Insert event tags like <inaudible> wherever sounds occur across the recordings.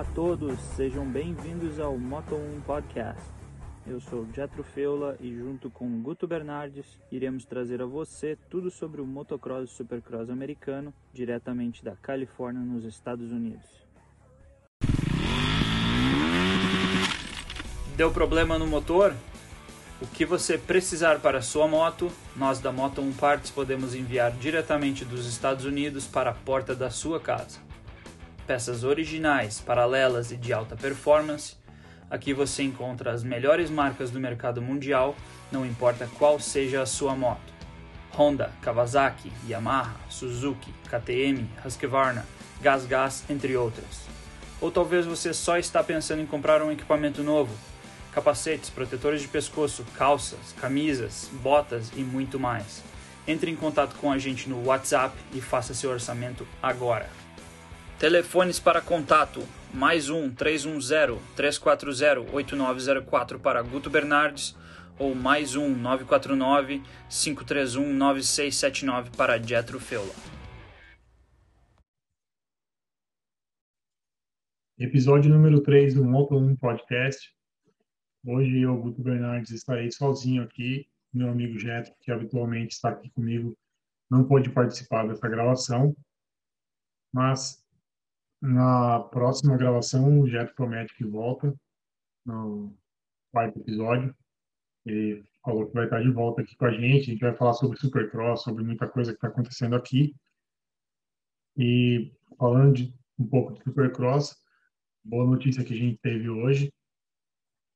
Olá a todos, sejam bem-vindos ao Moto 1 Podcast. Eu sou Jetro Feula e junto com Guto Bernardes iremos trazer a você tudo sobre o motocross e supercross americano diretamente da Califórnia nos Estados Unidos. Deu problema no motor? O que você precisar para sua moto, nós da Moto 1 Parts podemos enviar diretamente dos Estados Unidos para a porta da sua casa. Peças originais, paralelas e de alta performance. Aqui você encontra as melhores marcas do mercado mundial, não importa qual seja a sua moto. Honda, Kawasaki, Yamaha, Suzuki, KTM, Husqvarna, GasGas, entre outras. Ou talvez você só está pensando em comprar um equipamento novo capacetes, protetores de pescoço, calças, camisas, botas e muito mais. Entre em contato com a gente no WhatsApp e faça seu orçamento agora. Telefones para contato: mais um 310 340 8904 para Guto Bernardes ou mais um 949 531 9679 para Jetro Feula. Episódio número 3 do Moto 1 Podcast. Hoje eu, Guto Bernardes, estarei sozinho aqui. Meu amigo Jeto, que habitualmente está aqui comigo, não pôde participar dessa gravação. Mas na próxima gravação, o Jeto promete que volta no quarto episódio. Ele falou que vai estar de volta aqui com a gente. A gente vai falar sobre Supercross, sobre muita coisa que está acontecendo aqui. E falando de um pouco de Supercross, boa notícia que a gente teve hoje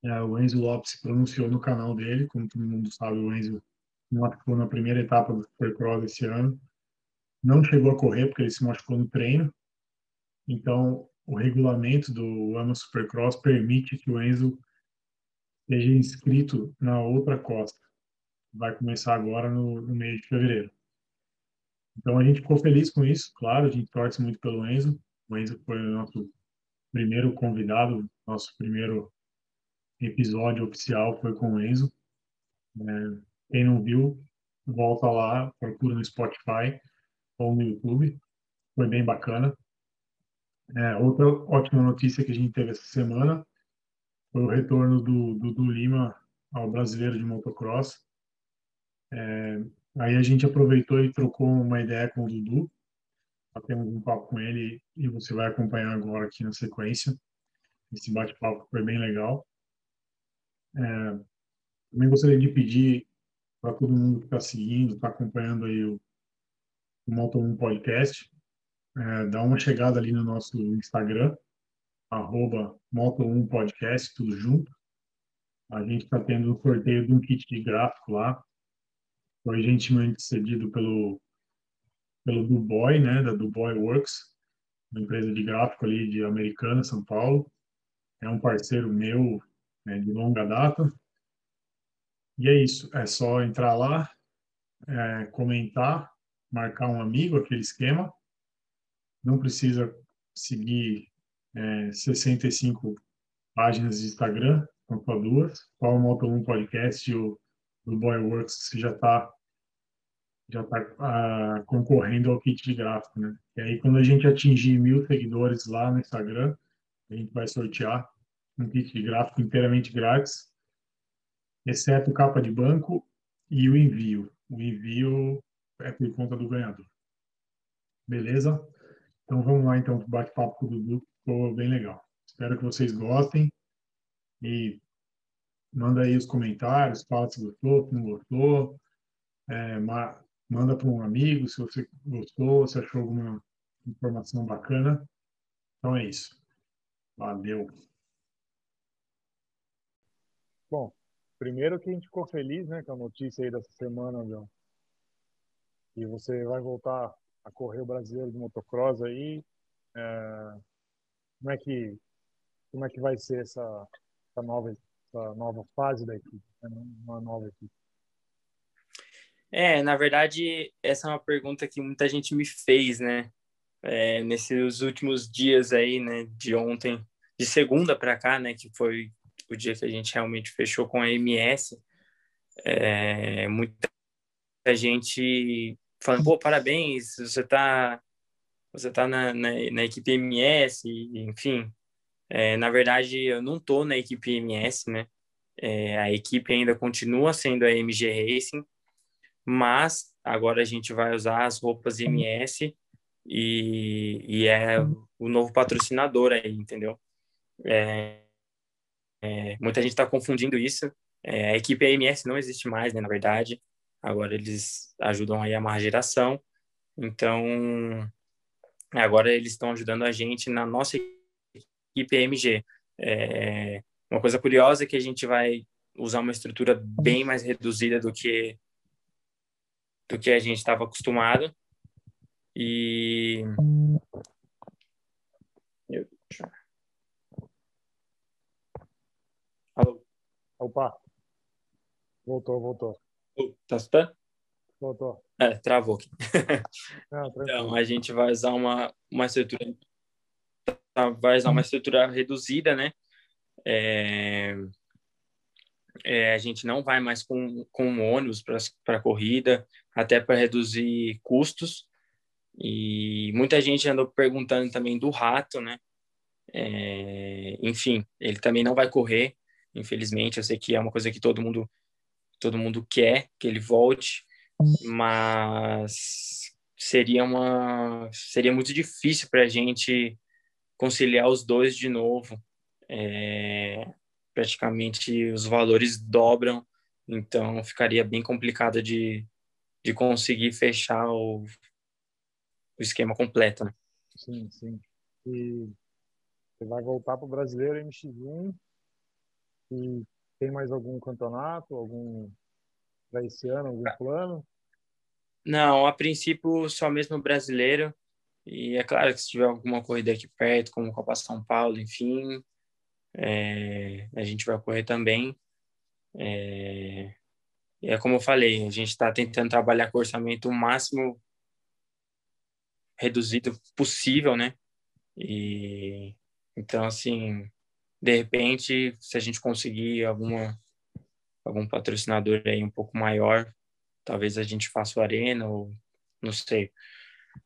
é, o Enzo Lopes se pronunciou no canal dele, como todo mundo sabe, o Enzo machucou na primeira etapa do Supercross esse ano. Não chegou a correr porque ele se machucou no treino. Então, o regulamento do ano Supercross permite que o Enzo seja inscrito na outra costa. Vai começar agora no, no mês de fevereiro. Então, a gente ficou feliz com isso, claro, a gente torce muito pelo Enzo. O Enzo foi o nosso primeiro convidado, nosso primeiro episódio oficial foi com o Enzo. É, quem não viu, volta lá, procura no Spotify ou no YouTube. Foi bem bacana. É, outra ótima notícia que a gente teve essa semana foi o retorno do Dudu Lima ao Brasileiro de Motocross. É, aí a gente aproveitou e trocou uma ideia com o Dudu. Temos um papo com ele e você vai acompanhar agora aqui na sequência. Esse bate-papo foi bem legal. É, também gostaria de pedir para todo mundo que está seguindo, está acompanhando aí o, o Moto 1 Podcast, é, dá uma chegada ali no nosso Instagram, arroba Moto 1 Podcast, tudo junto. A gente está tendo um sorteio de um kit de gráfico lá. Foi gentilmente cedido pelo, pelo Duboy, né, da Duboy Works, uma empresa de gráfico ali de Americana, São Paulo. É um parceiro meu né, de longa data. E é isso, é só entrar lá, é, comentar, marcar um amigo, aquele esquema. Não precisa seguir é, 65 páginas de Instagram, são só duas. Qual o Moto 1 Podcast e o do Boyworks, você já está já tá, ah, concorrendo ao kit de gráfico, né? E aí, quando a gente atingir mil seguidores lá no Instagram, a gente vai sortear um kit de gráfico inteiramente grátis, exceto capa de banco e o envio. O envio é por conta do ganhador. Beleza? Então vamos lá então para o bate-papo com o Dudu, ficou bem legal. Espero que vocês gostem e manda aí os comentários, fala se gostou, se não gostou, é, manda para um amigo se você gostou, se achou alguma informação bacana. Então é isso. Valeu. Bom, primeiro que a gente ficou feliz, né, com a notícia aí dessa semana, João. E você vai voltar a correr brasileiro de motocross aí. É, como é que como é que vai ser essa, essa nova essa nova fase da equipe, né? uma nova equipe? É, na verdade, essa é uma pergunta que muita gente me fez, né? É, nesses últimos dias aí, né, de ontem, de segunda para cá, né, que foi o dia que a gente realmente fechou com a MS, é, muita gente falando, pô, parabéns, você tá, você tá na, na, na equipe MS, enfim, É, na verdade, eu não estou na equipe MS, né? É, a equipe ainda continua sendo a MG Racing, mas agora a gente vai usar as roupas MS e, e é o novo patrocinador aí, entendeu? É, é, muita gente está confundindo isso. É, a equipe AMS não existe mais, né, na verdade. Agora eles ajudam aí a uma geração. Então, agora eles estão ajudando a gente na nossa AMG. É, uma coisa curiosa é que a gente vai usar uma estrutura bem mais reduzida do que do que a gente estava acostumado. E Alô? Opa. Voltou, voltou. Tá escutando? Voltou. É, travou aqui. <laughs> Não, então, a gente vai usar uma, uma estrutura vai usar uma estrutura reduzida, né? É, é, a gente não vai mais com, com ônibus para corrida, até para reduzir custos. E muita gente andou perguntando também do rato, né? É, enfim, ele também não vai correr, infelizmente. Eu sei que é uma coisa que todo mundo todo mundo quer que ele volte, mas seria uma seria muito difícil para a gente conciliar os dois de novo. É, praticamente os valores dobram, então ficaria bem complicado de, de conseguir fechar o, o esquema completo. Né? Sim, sim. E você vai voltar para o Brasileiro MX1 e tem mais algum campeonato, algum para esse ano, algum plano? Não, a princípio só mesmo brasileiro. E é claro que se tiver alguma corrida aqui perto, como Copa São Paulo, enfim, é, a gente vai correr também. É, é como eu falei, a gente está tentando trabalhar com o orçamento o máximo reduzido possível, né? E então assim, de repente, se a gente conseguir alguma algum patrocinador aí um pouco maior, talvez a gente faça o Arena ou não sei.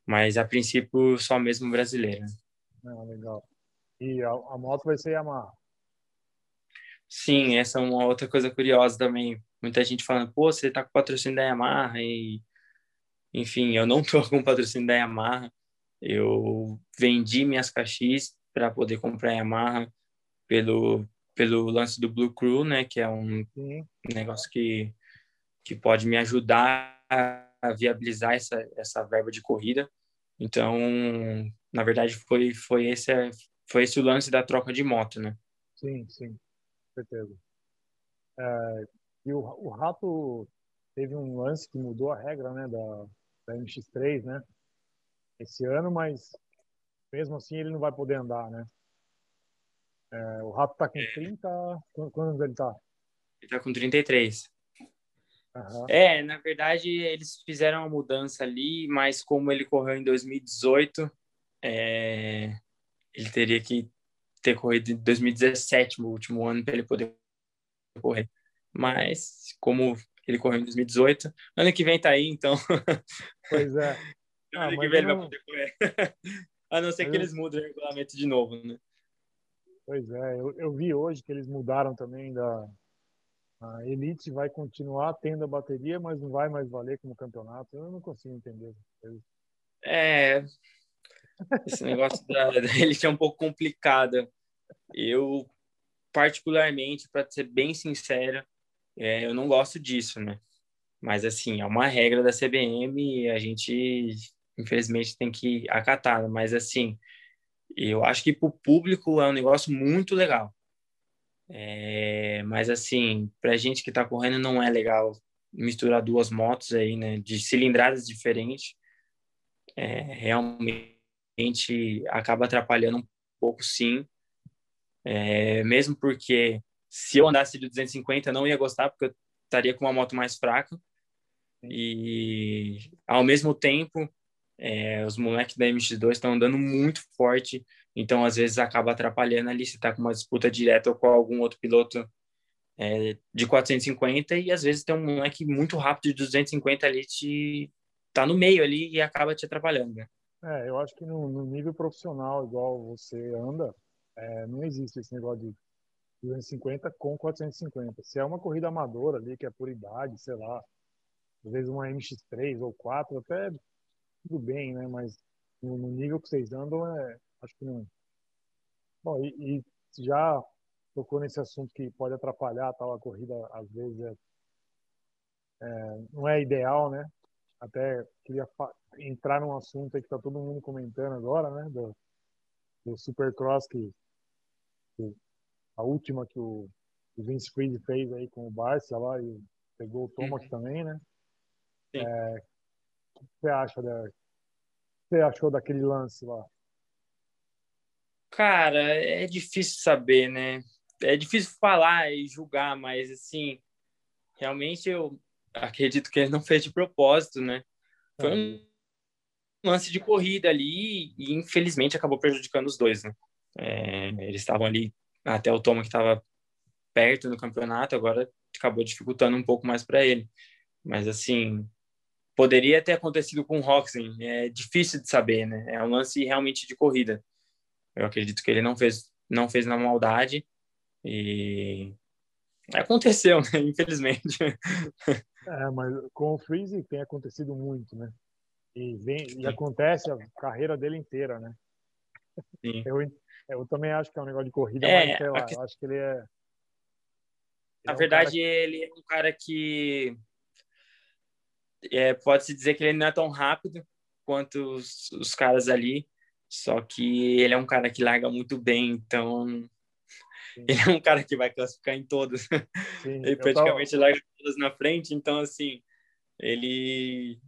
Mas a princípio só mesmo brasileiro. Ah, legal. E a, a moto vai ser Yamaha? Sim, essa é uma outra coisa curiosa também. Muita gente falando, pô, você tá com patrocínio da Yamaha e enfim, eu não <laughs> tô com patrocínio da Yamaha. Eu vendi minhas caixis para poder comprar a Yamaha pelo pelo lance do Blue Crew, né, que é um negócio que que pode me ajudar a viabilizar essa essa verba de corrida. Então, na verdade, foi foi esse foi esse o lance da troca de moto, né? Sim, sim, certeza. É, e o, o Rato teve um lance que mudou a regra, né, da, da MX3, né? Esse ano, mas mesmo assim ele não vai poder andar, né? É, o Rato tá com 30. Quantos ele tá? Ele tá com 33. Uhum. É, na verdade, eles fizeram uma mudança ali, mas como ele correu em 2018, é, ele teria que ter corrido em 2017, o último ano, para ele poder correr. Mas, como ele correu em 2018, ano que vem tá aí, então. Pois é. <laughs> ano ah, que vem ele vai poder correr. <laughs> A não ser mas que eles mudem o regulamento de novo, né? Pois é, eu, eu vi hoje que eles mudaram também da, a Elite vai continuar tendo a bateria, mas não vai mais valer como campeonato. Eu não consigo entender. É, esse negócio da, <laughs> da Elite é um pouco complicado. Eu, particularmente, para ser bem sincero, é, eu não gosto disso, né? Mas, assim, é uma regra da CBM e a gente, infelizmente, tem que acatar. Mas, assim, eu acho que para o público é um negócio muito legal. É, mas assim, para gente que está correndo não é legal misturar duas motos aí, né, de cilindradas diferentes. É, realmente acaba atrapalhando um pouco, sim. É, mesmo porque se eu andasse de 250 eu não ia gostar porque eu estaria com uma moto mais fraca. E ao mesmo tempo, é, os moleques da MX2 estão andando muito forte então, às vezes, acaba atrapalhando ali se está com uma disputa direta ou com algum outro piloto é, de 450 e às vezes tem um moleque muito rápido de 250 ali te tá no meio ali e acaba te atrapalhando. Né? É, eu acho que no, no nível profissional, igual você anda, É, não existe esse negócio de 250 com 450. Se é uma corrida amadora ali, que é por idade, sei lá, às vezes uma MX3 ou 4, até tudo bem, né? Mas no, no nível que vocês andam, é, acho que não. Bom, e, e já tocou nesse assunto que pode atrapalhar tal a corrida, às vezes é, é não é ideal, né? Até queria entrar num assunto aí que está todo mundo comentando agora, né? Do, do Supercross que, que a última que o, o Vince Fried fez aí com o Barça lá e pegou o Thomas uhum. também, né? É, o que você acha da, você achou daquele lance lá? Cara, é difícil saber, né? É difícil falar e julgar, mas assim, realmente eu acredito que ele não fez de propósito, né? Foi um lance de corrida ali e infelizmente acabou prejudicando os dois, né? É, eles estavam ali até o Toma que estava perto no campeonato, agora acabou dificultando um pouco mais para ele. Mas assim, poderia ter acontecido com o Roxen, é difícil de saber, né? É um lance realmente de corrida. Eu acredito que ele não fez não fez na maldade e aconteceu, né? <laughs> Infelizmente. É, mas com o Freeze tem acontecido muito, né? E, vem, e acontece a carreira dele inteira, né? Sim. Eu, eu também acho que é um negócio de corrida, é, mas sei lá, que... eu acho que ele é. Ele Na é um verdade, que... ele é um cara que. É, Pode-se dizer que ele não é tão rápido quanto os, os caras ali, só que ele é um cara que larga muito bem, então <laughs> ele é um cara que vai classificar em todas. Sim, <laughs> ele praticamente tava... larga todas na frente, então assim, ele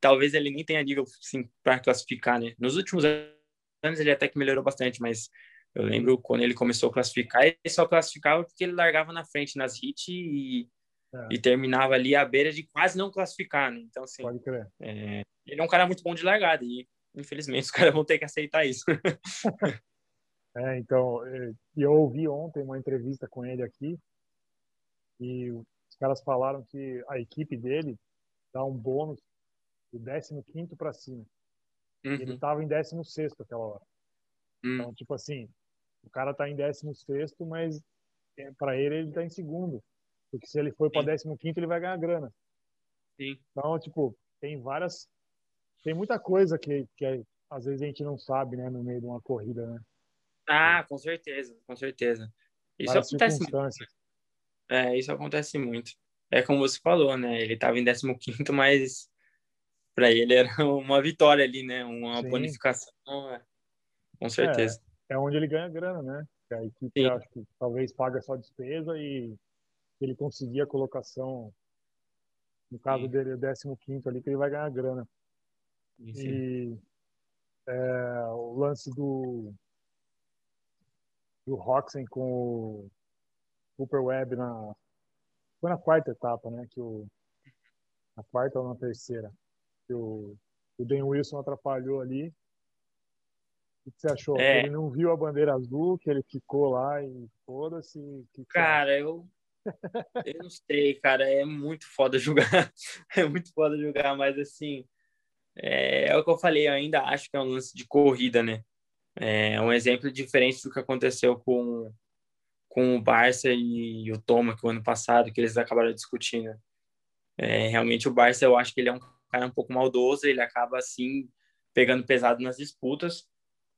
talvez ele nem tenha nível assim, para classificar, né? Nos últimos anos ele até que melhorou bastante, mas eu lembro quando ele começou a classificar, ele só classificava porque ele largava na frente nas hits e, é. e terminava ali à beira de quase não classificar, né? Então, assim, Pode crer. É, ele é um cara muito bom de largada e, infelizmente, <laughs> os caras vão ter que aceitar isso. <laughs> é, então, é, eu ouvi ontem uma entrevista com ele aqui e os caras falaram que a equipe dele dá um bônus do 15 para cima. Uhum. Ele estava em 16 aquela hora. Uhum. Então, tipo assim, o cara tá em 16, mas é, para ele ele tá em segundo. Porque se ele for para 15, ele vai ganhar grana. Sim. Então, tipo, tem várias. Tem muita coisa que, que é, às vezes a gente não sabe, né, no meio de uma corrida, né? Ah, com certeza, com certeza. Isso várias acontece muito. É, isso acontece muito. É como você falou, né? Ele estava em 15, mas para ele era <laughs> uma vitória ali, né? Uma Sim. bonificação, é. com certeza. É, é, onde ele ganha grana, né? A equipe acho que talvez paga só despesa e ele conseguir a colocação, no caso Sim. dele, o 15 ali, que ele vai ganhar grana. Sim. E é, o lance do do Roxen com o Cooper Webb na foi na quarta etapa, né? Que o na quarta ou na terceira que o, o Dan Wilson atrapalhou ali. O que você achou? É... Ele não viu a bandeira azul, que ele ficou lá e foda-se? Cara, eu. Eu não sei, cara. É muito foda jogar. <laughs> é muito foda jogar, mas assim. É, é o que eu falei, eu ainda acho que é um lance de corrida, né? É um exemplo diferente do que aconteceu com, com o Barça e o Toma, que o ano passado, que eles acabaram discutindo. É, realmente o Barça, eu acho que ele é um cara um pouco maldoso, ele acaba assim pegando pesado nas disputas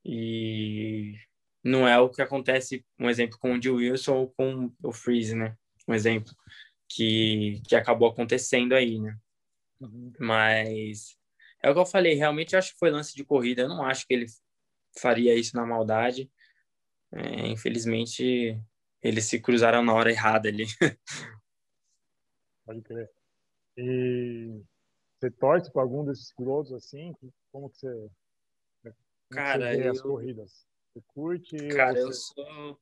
e não é o que acontece, um exemplo com o de Wilson ou com o Freeze, né? Um exemplo que, que acabou acontecendo aí, né? Uhum. Mas é o que eu falei, realmente acho que foi lance de corrida, eu não acho que ele faria isso na maldade. É, infelizmente, eles se cruzaram na hora errada ali. <laughs> Pode crer. E você torce para algum desses pilotos assim? Como que você, como cara, você vê eu... as corridas? Você curte? Cara, você... eu sou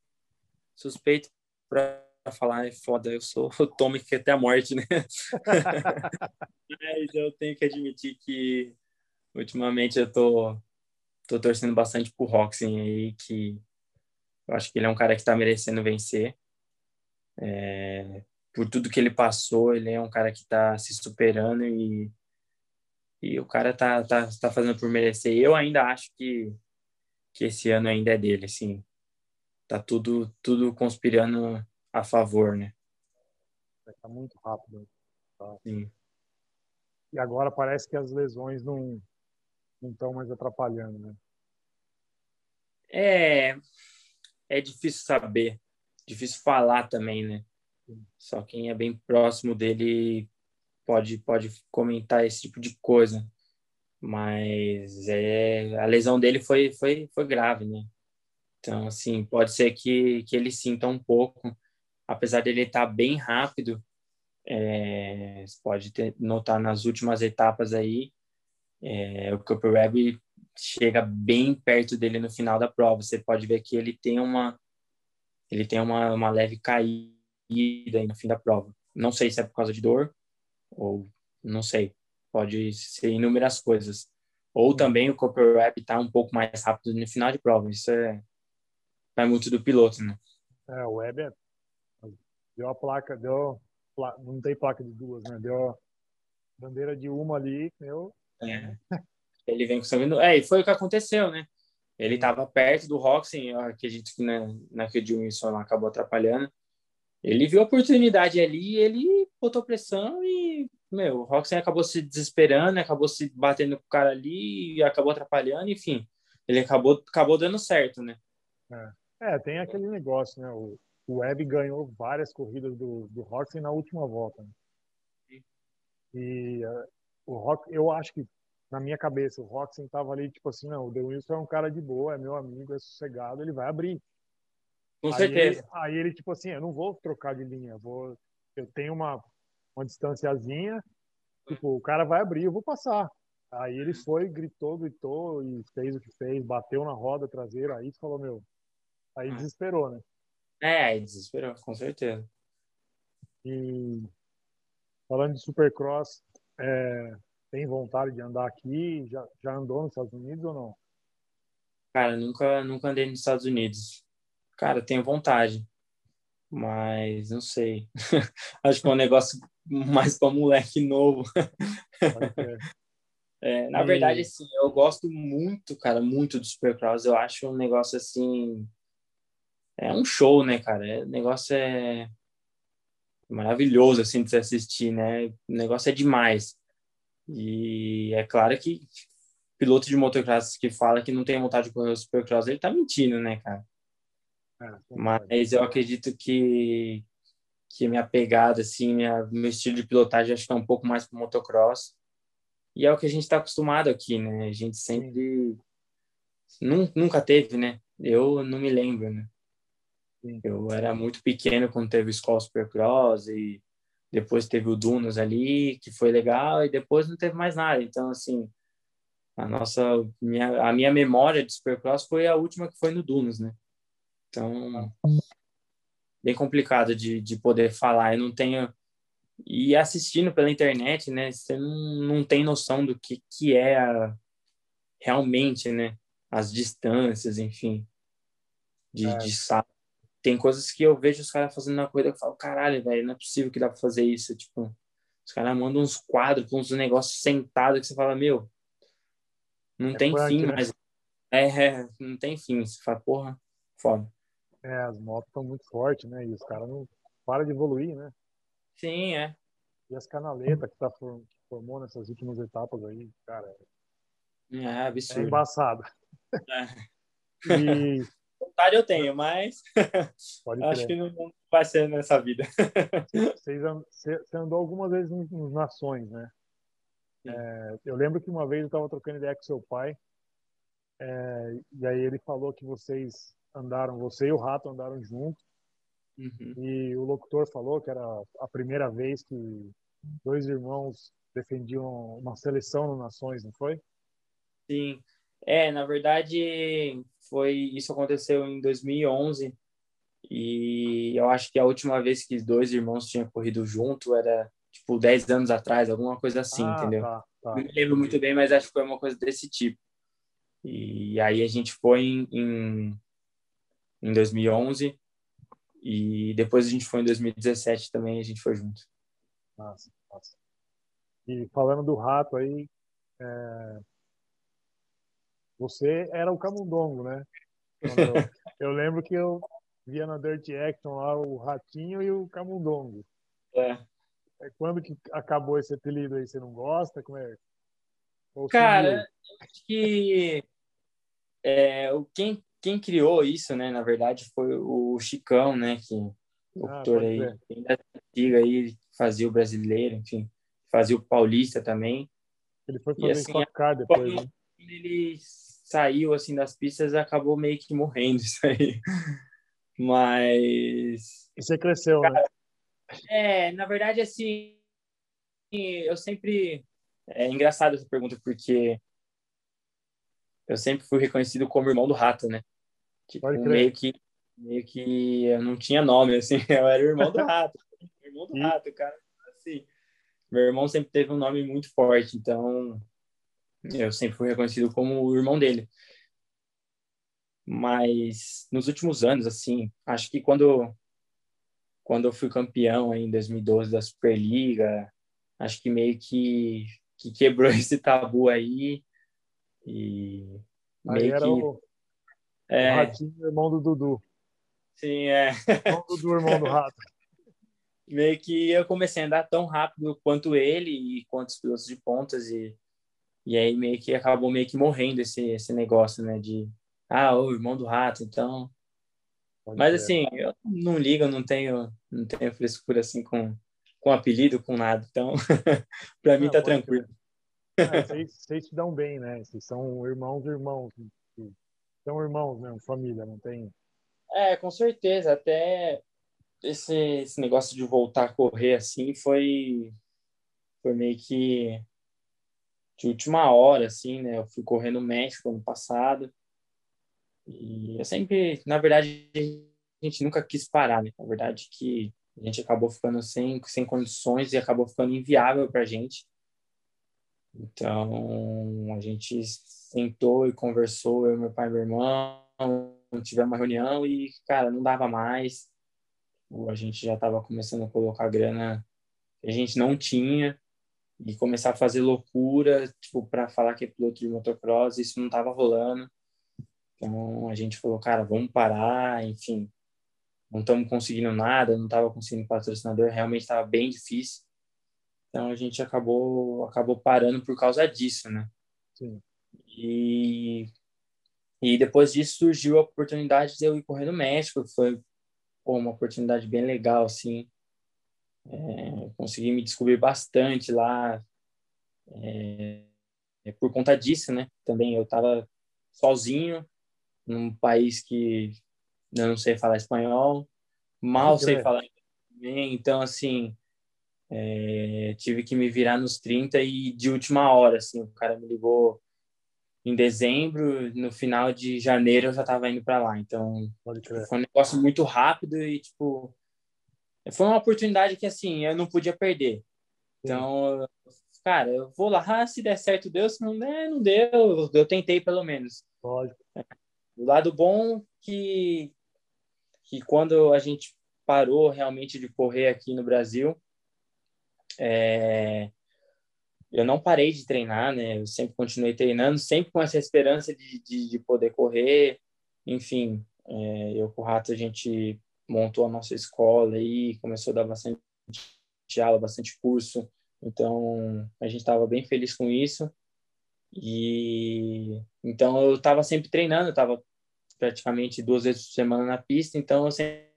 suspeito para falar, é foda, eu sou o Tommy que até a morte, né? <laughs> Mas eu tenho que admitir que ultimamente eu tô, tô torcendo bastante pro Roxen aí, que eu acho que ele é um cara que tá merecendo vencer. É, por tudo que ele passou, ele é um cara que tá se superando e e o cara tá, tá, tá fazendo por merecer. Eu ainda acho que que esse ano ainda é dele, assim. Tá tudo, tudo conspirando a favor, né? Tá muito rápido. Tá. Sim. E agora parece que as lesões não não estão mais atrapalhando, né? É, é difícil saber, difícil falar também, né? Só quem é bem próximo dele pode pode comentar esse tipo de coisa. Mas é a lesão dele foi foi foi grave, né? Então assim, pode ser que que ele sinta um pouco, apesar dele estar bem rápido, é, você pode ter, notar nas últimas etapas aí, é, o Cooper Webb chega bem perto dele no final da prova. Você pode ver que ele tem uma ele tem uma, uma leve caída aí no fim da prova. Não sei se é por causa de dor ou não sei. Pode ser inúmeras coisas. Ou também o Cooper Webb está um pouco mais rápido no final de prova. Isso é vai muito do piloto, né? É, o Webb é... deu a placa, deu não tem placa de duas, né? Deu bandeira de uma ali, meu. É. Ele vem com sangue. É, e foi o que aconteceu, né? Ele estava perto do Roxen, eu acredito que na, naquele dia o acabou atrapalhando. Ele viu a oportunidade ali, ele botou pressão e, meu, o Roxen acabou se desesperando, acabou se batendo com o cara ali e acabou atrapalhando, enfim. Ele acabou, acabou dando certo, né? É. é, tem aquele negócio, né? O, o Webb ganhou várias corridas do, do Roxen na última volta. Né? E uh, o Rock, eu acho que na minha cabeça o Roxen tava ali tipo assim, não, o De Wilson é um cara de boa, é meu amigo, é sossegado, ele vai abrir. Com aí certeza. Ele, aí ele tipo assim, eu não vou trocar de linha, vou, eu tenho uma uma distanciazinha, tipo o cara vai abrir, eu vou passar. Aí ele foi, gritou, gritou e fez o que fez, bateu na roda traseira, aí falou meu, aí ah. desesperou, né? É, aí desesperou, com certeza. E falando de Supercross, é, tem vontade de andar aqui? Já, já andou nos Estados Unidos ou não? Cara, nunca, nunca andei nos Estados Unidos. Cara, tenho vontade, mas não sei. <laughs> Acho que é um negócio mais para moleque novo. <laughs> é, na verdade, assim, eu gosto muito, cara, muito do Supercross. Eu acho um negócio assim é um show, né, cara? É, o negócio é maravilhoso, assim, de se assistir, né? O negócio é demais. E é claro que piloto de motocross que fala que não tem vontade de correr o supercross, ele tá mentindo, né, cara? É, Mas eu acredito que que minha pegada, assim, minha, meu estilo de pilotagem acho que é um pouco mais pro motocross. E é o que a gente está acostumado aqui, né? A gente sempre... Nunca teve, né? Eu não me lembro, né? Eu era muito pequeno quando teve o Escola Supercross e depois teve o Dunas ali, que foi legal, e depois não teve mais nada. Então, assim, a nossa, minha, a minha memória de Supercross foi a última que foi no Dunas, né? Então, bem complicado de, de poder falar. Eu não tenho. E assistindo pela internet, né? Você não, não tem noção do que, que é a, realmente, né? As distâncias, enfim, de, é. de tem coisas que eu vejo os caras fazendo na corrida que eu falo, caralho, velho, não é possível que dá pra fazer isso. Tipo, os caras mandam uns quadros uns negócios sentados que você fala, meu, não é tem fim, né? mas é, é, não tem fim. Você fala, porra, foda. É, as motos estão muito fortes, né? E os caras não param de evoluir, né? Sim, é. E as canaletas que tá formou nessas últimas etapas aí, cara. É, absurdo. É embaçado. É. <laughs> e vontade eu tenho, mas <laughs> acho que não, vai ser nessa vida. <laughs> Você andou algumas vezes nos Nações, né? É, eu lembro que uma vez eu estava trocando ideia com seu pai, é, e aí ele falou que vocês andaram, você e o Rato andaram juntos, uhum. e o locutor falou que era a primeira vez que dois irmãos defendiam uma seleção no Nações, não foi? Sim. É, na verdade, foi isso aconteceu em 2011 e eu acho que a última vez que dois irmãos tinham corrido junto era tipo 10 anos atrás, alguma coisa assim, ah, entendeu? Tá, tá. Não me lembro muito bem, mas acho que foi uma coisa desse tipo. E aí a gente foi em, em, em 2011 e depois a gente foi em 2017 também, a gente foi junto. Nossa, nossa. E falando do rato aí, é você era o camundongo, né? Eu, <laughs> eu, lembro que eu via na Dirt Action lá o Ratinho e o Camundongo. É. é. Quando que acabou esse apelido aí? Você não gosta? Como é? Ou Cara, acho que é, quem, quem criou isso, né, na verdade, foi o Chicão, né, que o ah, autor aí, ainda antiga aí, fazia o brasileiro, enfim, fazia o paulista também. Ele foi fazer e, assim, depois, né? Ele saiu, assim, das pistas, acabou meio que morrendo isso aí. Mas... E você cresceu, né? Cara, né? É, na verdade, assim, eu sempre... É engraçado essa pergunta, porque eu sempre fui reconhecido como irmão do rato, né? Tipo, meio que meio que eu não tinha nome, assim, <laughs> eu era o irmão do rato, irmão do rato, cara, assim. Meu irmão sempre teve um nome muito forte, então eu sempre fui reconhecido como o irmão dele. Mas nos últimos anos, assim, acho que quando quando eu fui campeão em 2012 da Superliga, acho que meio que, que quebrou <laughs> esse tabu aí e aí era que, o, é, o Ratinho, irmão do Dudu. Sim, é. Irmão do Dudu, irmão do Rato. <laughs> meio que eu comecei a andar tão rápido quanto ele e quanto os pilotos de pontas e e aí meio que acabou meio que morrendo esse esse negócio, né, de ah, o irmão do rato, então Pode Mas ser. assim, eu não ligo, não tenho não tenho frescura assim com com apelido, com nada. Então, <laughs> para mim tá tranquilo. É, vocês, vocês se dão bem, né? Vocês são irmãos, irmãos. São irmãos mesmo, família, não tem. É, com certeza. Até esse, esse negócio de voltar a correr assim foi, foi meio que de última hora, assim, né? Eu fui correr no México ano passado. E eu sempre, na verdade, a gente nunca quis parar, né? Na verdade, que a gente acabou ficando sem, sem condições e acabou ficando inviável para a gente. Então, a gente sentou e conversou, eu, meu pai e meu irmão, tivemos uma reunião e, cara, não dava mais. A gente já estava começando a colocar grana que a gente não tinha e começar a fazer loucura, tipo, para falar que é piloto de motocross, isso não estava rolando. Então, a gente falou, cara, vamos parar, enfim, não estamos conseguindo nada, não estava conseguindo patrocinador, realmente estava bem difícil. Então a gente acabou acabou parando por causa disso, né? Sim. E e depois disso surgiu a oportunidade de eu ir correr no México, foi pô, uma oportunidade bem legal, assim. É, consegui me descobrir bastante lá é, é por conta disso, né? Também eu estava sozinho num país que eu não sei falar espanhol, mal sei falar bem, então assim é, tive que me virar nos 30 e de última hora, assim, o cara me ligou em dezembro, no final de janeiro eu já estava indo para lá. Então, tipo, foi um negócio muito rápido e, tipo, foi uma oportunidade que, assim, eu não podia perder. Então, cara, eu vou lá, se der certo, deu, se não der, não deu. Eu tentei, pelo menos. Lógico. O lado bom que, que quando a gente parou realmente de correr aqui no Brasil, é, eu não parei de treinar, né? Eu sempre continuei treinando, sempre com essa esperança de, de, de poder correr. Enfim, é, eu com o Rato a gente montou a nossa escola e começou a dar bastante aula, bastante curso. Então, a gente estava bem feliz com isso. E então eu estava sempre treinando, eu estava praticamente duas vezes por semana na pista, então eu sempre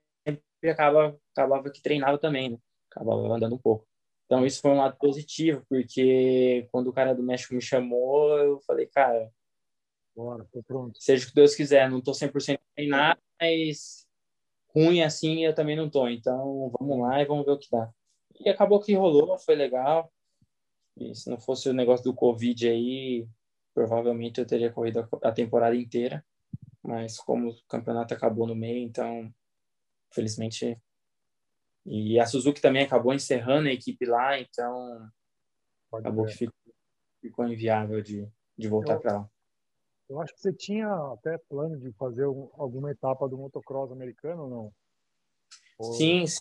acaba, acabava que treinava também, né? acabava andando um pouco. Então, isso foi um lado positivo, porque quando o cara do México me chamou, eu falei, cara, Bora, tô pronto. seja o que Deus quiser, não tô 100% em nada, mas ruim assim eu também não tô. Então, vamos lá e vamos ver o que dá. E acabou que rolou, foi legal. E se não fosse o negócio do Covid aí, provavelmente eu teria corrido a temporada inteira. Mas como o campeonato acabou no meio, então, felizmente e a Suzuki também acabou encerrando a equipe lá, então Pode acabou ver. que ficou, ficou inviável de, de voltar para lá. Eu acho que você tinha até plano de fazer alguma etapa do motocross americano ou não? Ou... Sim, sim.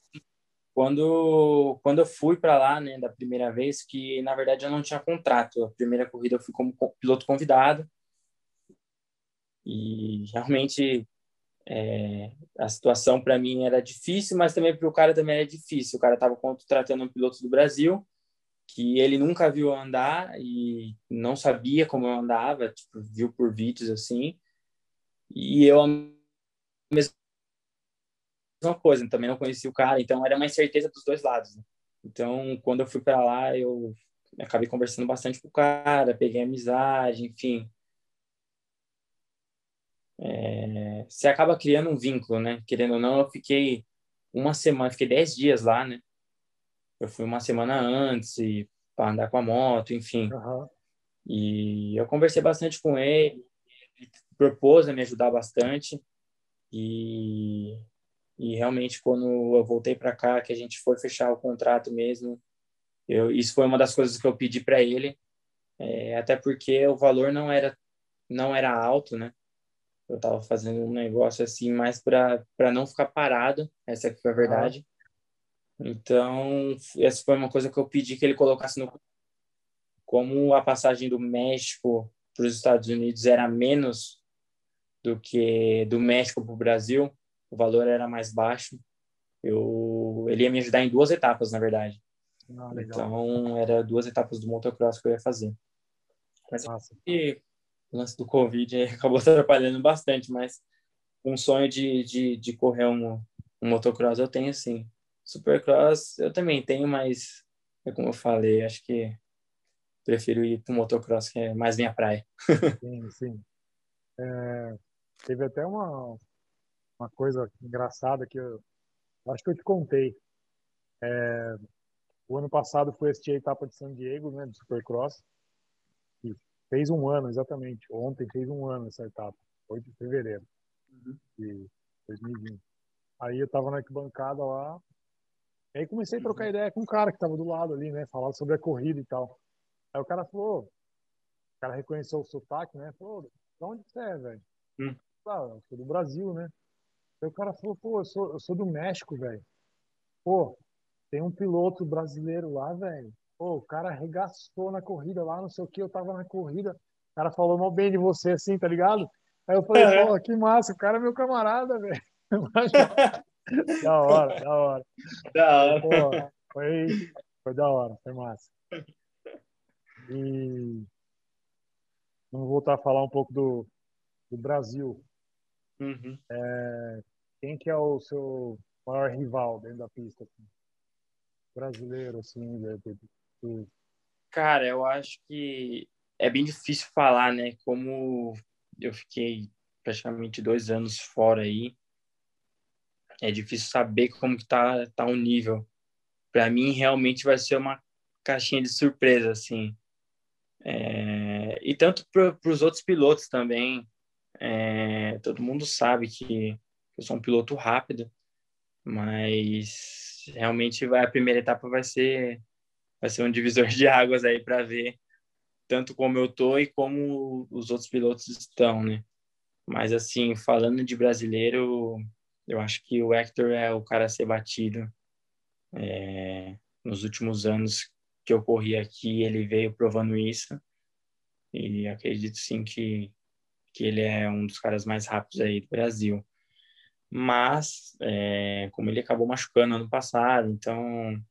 Quando, quando eu fui para lá, né, da primeira vez, que na verdade eu não tinha contrato. A primeira corrida eu fui como piloto convidado. E realmente é, a situação para mim era difícil, mas também para o cara também era difícil. O cara estava contratando um piloto do Brasil que ele nunca viu andar e não sabia como eu andava, tipo, viu por vídeos assim. E eu a mesma coisa, também não conhecia o cara, então era uma incerteza dos dois lados. Né? Então, quando eu fui para lá, eu acabei conversando bastante com o cara, peguei amizade, enfim. É, você acaba criando um vínculo, né? Querendo ou não, eu fiquei uma semana, fiquei dez dias lá, né? Eu fui uma semana antes para andar com a moto, enfim. Uhum. E eu conversei bastante com ele, ele propôs a me ajudar bastante. E, e realmente, quando eu voltei para cá, que a gente foi fechar o contrato mesmo, eu, isso foi uma das coisas que eu pedi para ele, é, até porque o valor não era não era alto, né? Eu estava fazendo um negócio assim mais para não ficar parado, essa que foi a verdade. Então, essa foi uma coisa que eu pedi que ele colocasse no. Como a passagem do México para os Estados Unidos era menos do que do México para o Brasil, o valor era mais baixo. Eu, ele ia me ajudar em duas etapas, na verdade. Ah, então, era duas etapas do motocross que eu ia fazer. Mas e, o lance do Covid <laughs> acabou atrapalhando bastante, mas um sonho de, de, de correr um, um motocross eu tenho sim. Supercross eu também tenho, mas é como eu falei, acho que prefiro ir para o motocross, que é mais minha praia. <laughs> sim, sim. É, teve até uma, uma coisa engraçada que eu acho que eu te contei. É, o ano passado foi assistir a etapa de San Diego, né, do Supercross. E fez um ano, exatamente. Ontem fez um ano essa etapa, 8 de fevereiro uhum. de 2020. Aí eu tava na arquibancada lá, e aí comecei a trocar ideia com um cara que tava do lado ali, né? Falar sobre a corrida e tal. Aí o cara falou, o cara reconheceu o sotaque, né? Falou, de onde você é, velho? Hum. Ah, eu sou do Brasil, né? Aí o cara falou, pô, eu sou, eu sou do México, velho. Pô, tem um piloto brasileiro lá, velho. Pô, o cara arregaçou na corrida lá, não sei o que, eu tava na corrida. O cara falou mal bem de você, assim, tá ligado? Aí eu falei, pô, que massa, o cara é meu camarada, velho. <laughs> <laughs> da hora, da hora. Da hora. Foi, foi da hora, foi massa. E vamos voltar a falar um pouco do, do Brasil. Uhum. É, quem que é o seu maior rival dentro da pista? Assim? Brasileiro, assim, de, Cara, eu acho que é bem difícil falar, né? Como eu fiquei praticamente dois anos fora aí, é difícil saber como que tá, tá o nível. Para mim, realmente vai ser uma caixinha de surpresa, assim. É... E tanto para os outros pilotos também. É... Todo mundo sabe que eu sou um piloto rápido, mas realmente vai, a primeira etapa vai ser vai ser um divisor de águas aí para ver tanto como eu tô e como os outros pilotos estão, né? Mas assim, falando de brasileiro, eu acho que o Hector é o cara a ser batido. É, nos últimos anos que eu corri aqui, ele veio provando isso. E acredito sim que, que ele é um dos caras mais rápidos aí do Brasil. Mas, é, como ele acabou machucando ano passado, então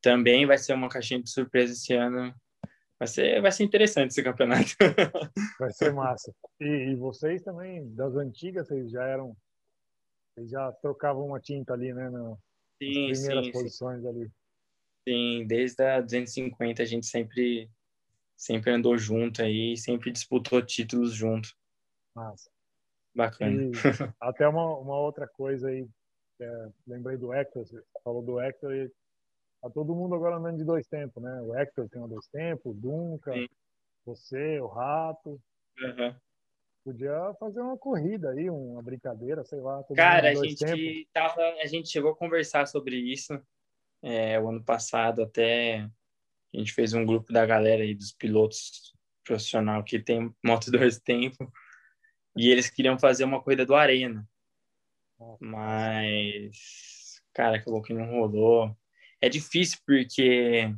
também vai ser uma caixinha de surpresa esse ano. Vai ser, vai ser interessante esse campeonato. <laughs> Vai ser massa. E, e vocês também, das antigas, vocês já eram já trocavam uma tinta ali, né? No, sim, nas primeiras sim, posições sim. ali. Sim, desde a 250 a gente sempre, sempre andou junto aí, sempre disputou títulos junto. Massa. Bacana. E <laughs> até uma, uma outra coisa aí, é, lembrei do Hector, você falou do Hector e tá todo mundo agora andando de dois tempos, né? O Hector tem um dois tempos, o Dunca, Sim. você, o Rato. Uhum. Podia fazer uma corrida aí, uma brincadeira, sei lá. Cara, a gente, tava, a gente chegou a conversar sobre isso é, o ano passado, até a gente fez um grupo da galera aí, dos pilotos profissional que tem moto dois tempos, e eles queriam fazer uma corrida do Arena. Mas, cara, acabou que não rolou. É difícil porque,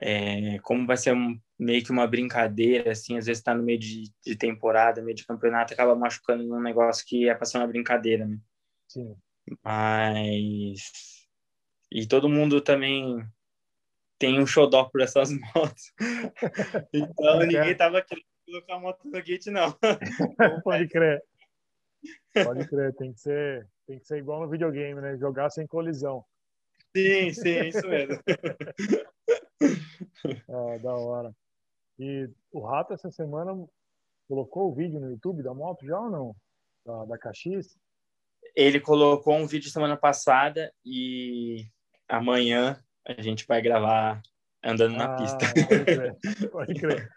é, como vai ser um, meio que uma brincadeira, assim, às vezes está no meio de, de temporada, meio de campeonato, acaba machucando num negócio que é para ser uma brincadeira, né? Sim. Mas. E todo mundo também tem um xodó por essas <laughs> motos. <laughs> então ninguém tava querendo colocar a moto no kit, não. <laughs> Pode crer. Pode crer, tem que ser, tem que ser igual no videogame, né? Jogar sem colisão. Sim, sim, isso mesmo. ah, da hora. E o Rato essa semana colocou o vídeo no YouTube da moto já ou não? Da, da KX? Ele colocou um vídeo semana passada e amanhã a gente vai gravar andando na ah, pista. Pode crer, pode <laughs> crer.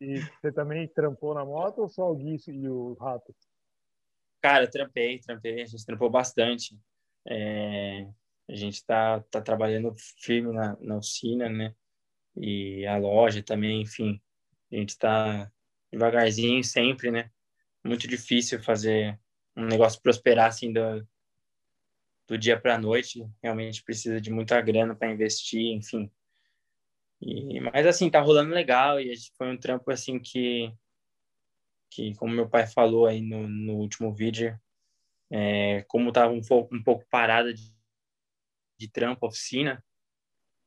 E você também trampou na moto ou só o Gui e o Rato? Cara, trampei, trampei. A gente trampou bastante. É, a gente está tá trabalhando firme na, na oficina, né? E a loja também, enfim. A gente está devagarzinho sempre, né? Muito difícil fazer um negócio prosperar assim do, do dia para a noite. Realmente precisa de muita grana para investir, enfim. E, mas assim, tá rolando legal e foi um trampo assim que que como meu pai falou aí no, no último vídeo, é, como tava um pouco, um pouco parada de, de trampo, oficina,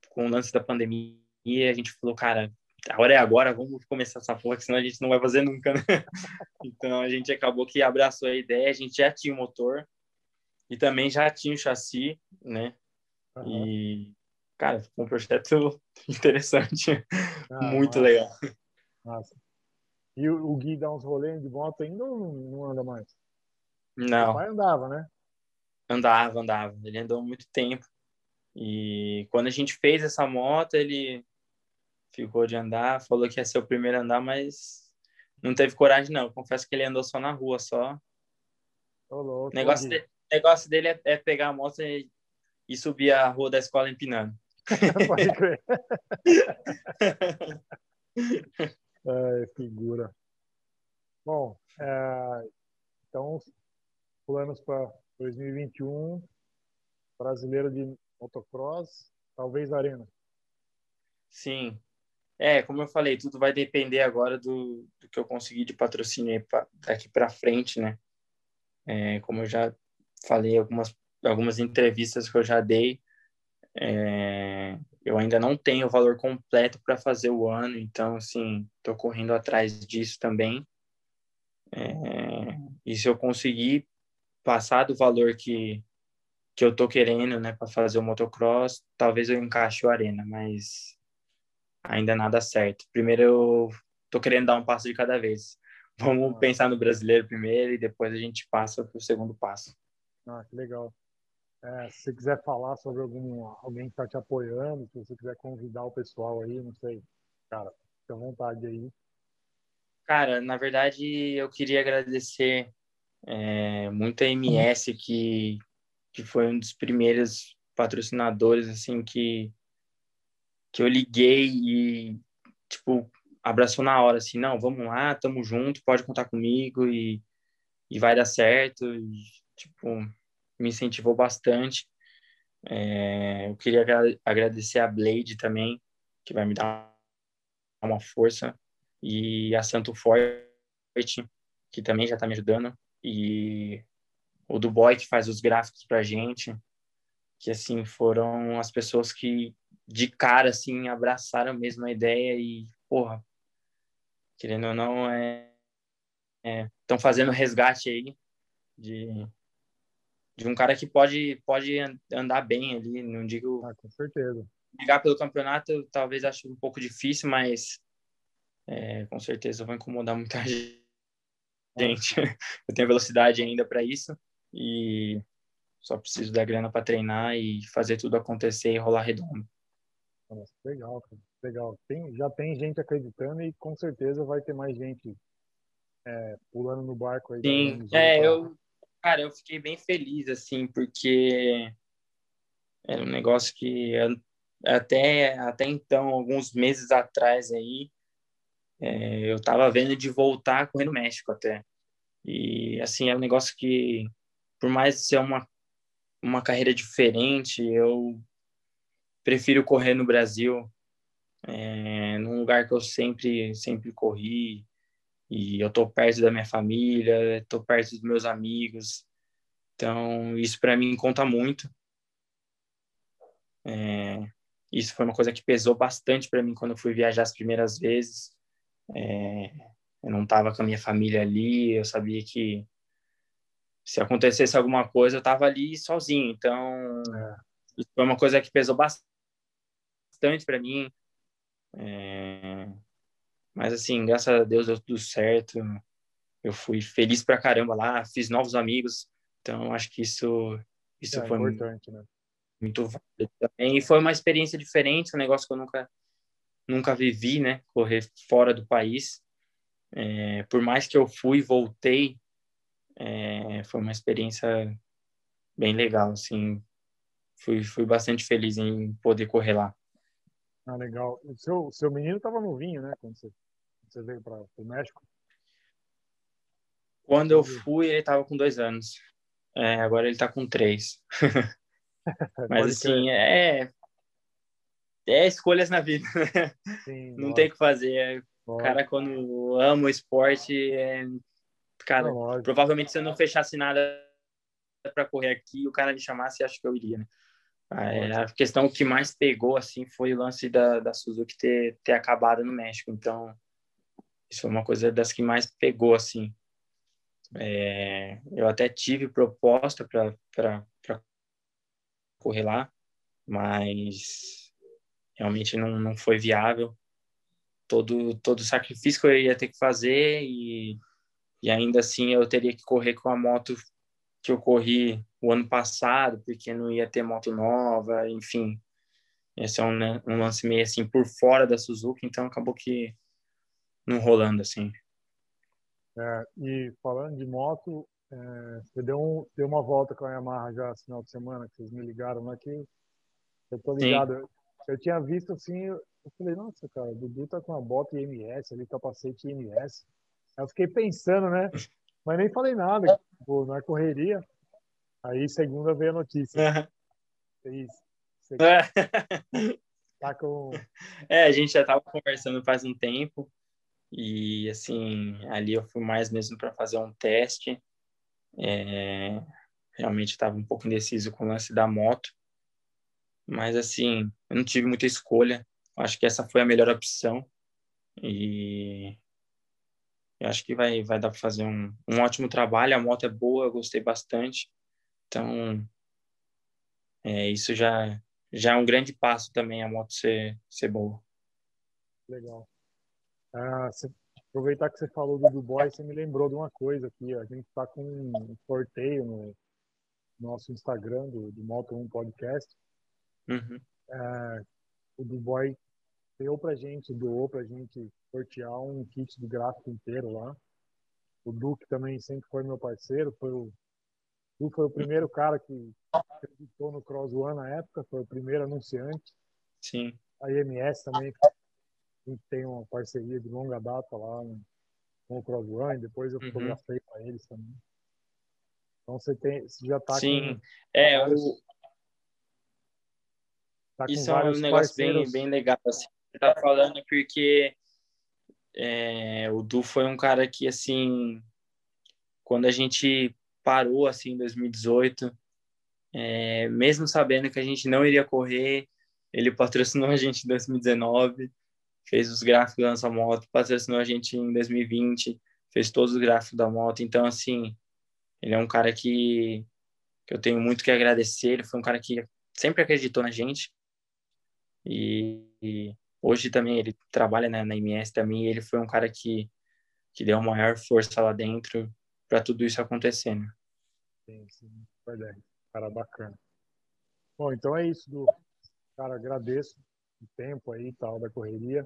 com o lance da pandemia, a gente falou, cara, a hora é agora, vamos começar essa porra, senão a gente não vai fazer nunca, né? <laughs> então a gente acabou que abraçou a ideia, a gente já tinha o motor e também já tinha o chassi, né? Uhum. E, cara, foi um projeto <laughs> interessante, ah, muito massa. legal. Massa. E o, o Gui dá uns rolês de moto ainda ou não anda mais? Não. O pai andava, né? Andava, andava. Ele andou muito tempo. E quando a gente fez essa moto, ele ficou de andar, falou que ia ser o primeiro a andar, mas não teve coragem, não. Confesso que ele andou só na rua, só. Ô, louco, negócio, de, negócio dele é, é, pegar a moto e, e, subir a rua da escola empinando. <laughs> Pode crer. <laughs> Ai, figura. Bom, é, então, planos para 2021, brasileiro de motocross, talvez arena. Sim. É, como eu falei, tudo vai depender agora do, do que eu conseguir de patrocínio pra, daqui para frente, né? É, como eu já falei algumas algumas entrevistas que eu já dei, é, eu ainda não tenho o valor completo para fazer o ano, então, assim, estou correndo atrás disso também. É, e se eu conseguir passar do valor que, que eu estou querendo, né, para fazer o motocross, talvez eu encaixe o Arena, mas ainda nada certo. Primeiro eu estou querendo dar um passo de cada vez. Vamos pensar no brasileiro primeiro e depois a gente passa para o segundo passo. Ah, que legal. É, se você quiser falar sobre algum, alguém que está te apoiando, se você quiser convidar o pessoal aí, não sei, cara, fica à vontade aí. Cara, na verdade, eu queria agradecer é, muito a MS, que, que foi um dos primeiros patrocinadores, assim, que, que eu liguei e, tipo, abraçou na hora, assim, não, vamos lá, tamo junto, pode contar comigo e, e vai dar certo. E, tipo, me incentivou bastante. É, eu queria agradecer a Blade também, que vai me dar uma força, e a Santo Forte, que também já está me ajudando, e o Duboy, que faz os gráficos para gente, que, assim, foram as pessoas que, de cara, assim, abraçaram mesmo a ideia e, porra, querendo ou não, é estão é, fazendo resgate aí de, de um cara que pode pode andar bem ali, não digo. Ah, com certeza. Ligar pelo campeonato, talvez acho um pouco difícil, mas é, com certeza vai incomodar muita <laughs> gente. Eu tenho velocidade ainda para isso e só preciso da grana para treinar e fazer tudo acontecer e rolar redondo. Nossa, legal, cara. legal. Tem, já tem gente acreditando e com certeza vai ter mais gente é, pulando no barco aí. Sim, é, eu, Cara, eu fiquei bem feliz, assim, porque era um negócio que até, até então, alguns meses atrás aí, é, eu tava vendo de voltar no México até. E, assim, é um negócio que, por mais ser uma, uma carreira diferente, eu prefiro correr no Brasil, é, num lugar que eu sempre, sempre corri, e eu tô perto da minha família, tô perto dos meus amigos, então isso para mim conta muito. É, isso foi uma coisa que pesou bastante para mim quando eu fui viajar as primeiras vezes. É, eu não estava com a minha família ali, eu sabia que se acontecesse alguma coisa, eu estava ali sozinho. Então, é. isso foi uma coisa que pesou bastante para mim. É... Mas, assim, graças a Deus deu tudo certo. Eu fui feliz pra caramba lá, fiz novos amigos. Então, acho que isso, isso é, foi importante, né? muito válido também. E foi uma experiência diferente, um negócio que eu nunca, nunca vivi, né? Correr fora do país. É, por mais que eu fui e voltei, é, foi uma experiência bem legal, assim. Fui, fui bastante feliz em poder correr lá. Ah, legal. O seu, seu menino estava novinho, né? Quando você, você veio para o México? Quando eu fui, ele estava com dois anos. É, agora ele está com três. <laughs> Mas assim, é, é escolhas na vida. Né? Sim, <laughs> Não tem o que fazer. O cara, quando ama o esporte, é... cara, não, provavelmente se eu não fechasse nada para correr aqui, o cara me chamasse, acho que eu iria, né? É, a questão que mais pegou assim foi o lance da, da Suzuki ter, ter acabado no México. Então, isso foi uma coisa das que mais pegou assim. É, eu até tive proposta para correr lá, mas realmente não, não foi viável. Todo todo o sacrifício que eu ia ter que fazer e, e ainda assim eu teria que correr com a moto que eu corri o ano passado, porque não ia ter moto nova, enfim. Esse é um, né, um lance meio assim por fora da Suzuki, então acabou que não rolando assim. É, e falando de moto, é, você deu, um, deu uma volta com a Yamaha já no final de semana, que vocês me ligaram aqui. Eu tô ligado. Eu, eu, tinha visto assim, eu, eu falei, nossa, cara, o Dudu tá com uma bota IMS ali, capacete IMS. Aí eu fiquei pensando, né? Mas nem falei nada, pô, na correria. Aí segunda veio a notícia. Isso. Tá com... É, a gente já tava conversando faz um tempo e assim ali eu fui mais mesmo para fazer um teste. É... Realmente estava um pouco indeciso com o lance da moto, mas assim eu não tive muita escolha. Acho que essa foi a melhor opção e eu acho que vai vai dar para fazer um, um ótimo trabalho. A moto é boa, eu gostei bastante. Então, é, isso já, já é um grande passo também, a moto ser, ser boa. Legal. Ah, aproveitar que você falou do Dubois, você me lembrou de uma coisa aqui. A gente está com um sorteio no nosso Instagram do, do Moto 1 Podcast. Uhum. É, o Dubois deu pra gente, doou pra gente sortear um kit de gráfico inteiro lá. O Duque também sempre foi meu parceiro, foi o Tu foi o primeiro cara que acreditou no Cross One na época, foi o primeiro anunciante. Sim. A IMS também tem uma parceria de longa data lá com o Cross One, depois eu uhum. fotografei para eles também. Então você tem, você já está Sim, com, é vários, o tá isso é um negócio bem, bem legal. Assim. Você tá falando porque é, o Du foi um cara que, assim, quando a gente parou assim em 2018, é, mesmo sabendo que a gente não iria correr, ele patrocinou a gente em 2019, fez os gráficos da nossa moto, patrocinou a gente em 2020, fez todos os gráficos da moto. Então, assim, ele é um cara que, que eu tenho muito que agradecer. Ele foi um cara que sempre acreditou na gente. E, e hoje também ele trabalha na, na MS também. ele foi um cara que, que deu a maior força lá dentro para tudo isso acontecer, né? Sim, sim, verdade. Cara bacana. Bom, então é isso, Du. Cara, agradeço o tempo aí e tal da correria.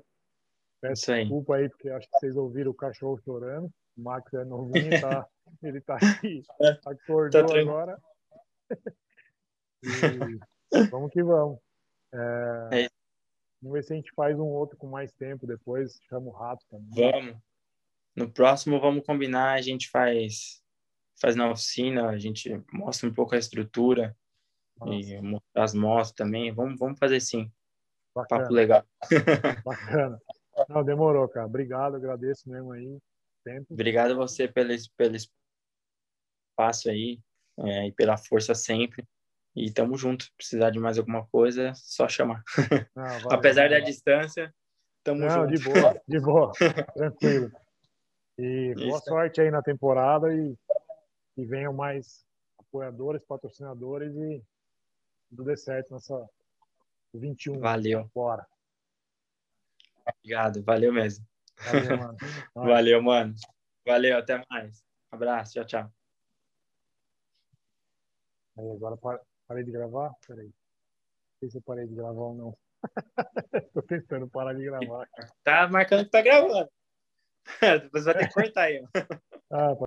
Peço aí. desculpa aí, porque acho que vocês ouviram o cachorro chorando. O Max é novinho, tá? <laughs> ele tá aqui, acordou tá agora. <laughs> e vamos que vamos. É, é. Vamos ver se a gente faz um outro com mais tempo depois. Chama o rato também. Vamos. No próximo vamos combinar, a gente faz faz na oficina, a gente mostra um pouco a estrutura Nossa. e as motos também. Vamos, vamos fazer sim. Bacana. Papo legal. <laughs> <laughs> Bacana. Não, demorou, cara. Obrigado, agradeço mesmo aí. Sempre. Obrigado a você pelo, pelo espaço aí é, e pela força sempre. E tamo junto. Precisar de mais alguma coisa, só chamar. Não, <laughs> valeu, Apesar valeu. da distância, tamo Não, junto. de boa, de boa. <laughs> Tranquilo. E Isso. boa sorte aí na temporada e, e venham mais apoiadores, patrocinadores e tudo dê certo nessa 21. Valeu. Bora. Obrigado, valeu mesmo. Valeu, <laughs> mano. valeu, mano. Valeu, até mais. abraço, tchau, tchau. Aí, agora parei de gravar? Peraí. Não sei se eu parei de gravar ou não. <laughs> Tô tentando parar de gravar. Cara. Tá marcando que tá gravando. <laughs> Depois vai ter que <laughs> cortar aí. ah,